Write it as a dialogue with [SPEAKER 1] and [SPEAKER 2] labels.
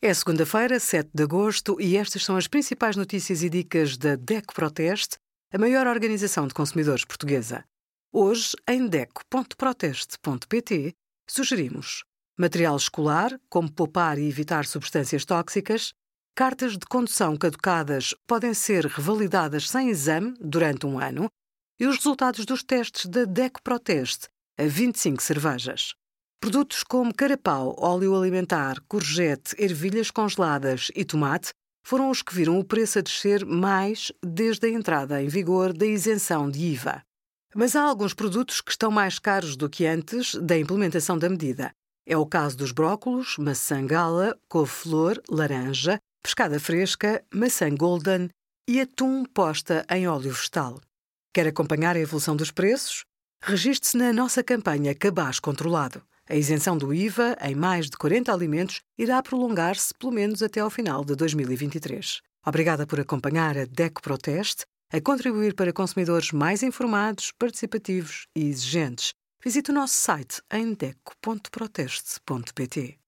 [SPEAKER 1] É segunda-feira, 7 de agosto, e estas são as principais notícias e dicas da DECO Proteste, a maior organização de consumidores portuguesa. Hoje, em DECO.proteste.pt, sugerimos material escolar, como poupar e evitar substâncias tóxicas, cartas de condução caducadas podem ser revalidadas sem exame durante um ano e os resultados dos testes da DECO Proteste a 25 cervejas. Produtos como carapau, óleo alimentar, courgette, ervilhas congeladas e tomate foram os que viram o preço a descer mais desde a entrada em vigor da isenção de IVA. Mas há alguns produtos que estão mais caros do que antes da implementação da medida. É o caso dos brócolos, maçã gala, couve-flor, laranja, pescada fresca, maçã golden e atum posta em óleo vegetal. Quer acompanhar a evolução dos preços? Registre-se na nossa campanha Cabaz Controlado. A isenção do IVA em mais de 40 alimentos irá prolongar-se pelo menos até ao final de 2023. Obrigada por acompanhar a DECO Proteste, a contribuir para consumidores mais informados, participativos e exigentes. Visite o nosso site em deco.proteste.pt.